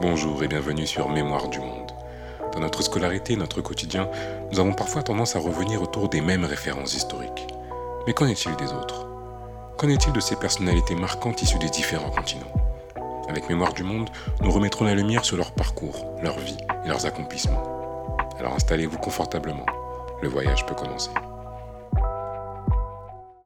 Bonjour et bienvenue sur Mémoire du Monde. Dans notre scolarité, notre quotidien, nous avons parfois tendance à revenir autour des mêmes références historiques. Mais qu'en est-il des autres? Qu'en est-il de ces personnalités marquantes issues des différents continents? Avec Mémoire du Monde, nous remettrons la lumière sur leur parcours, leur vie et leurs accomplissements. Alors installez-vous confortablement, le voyage peut commencer.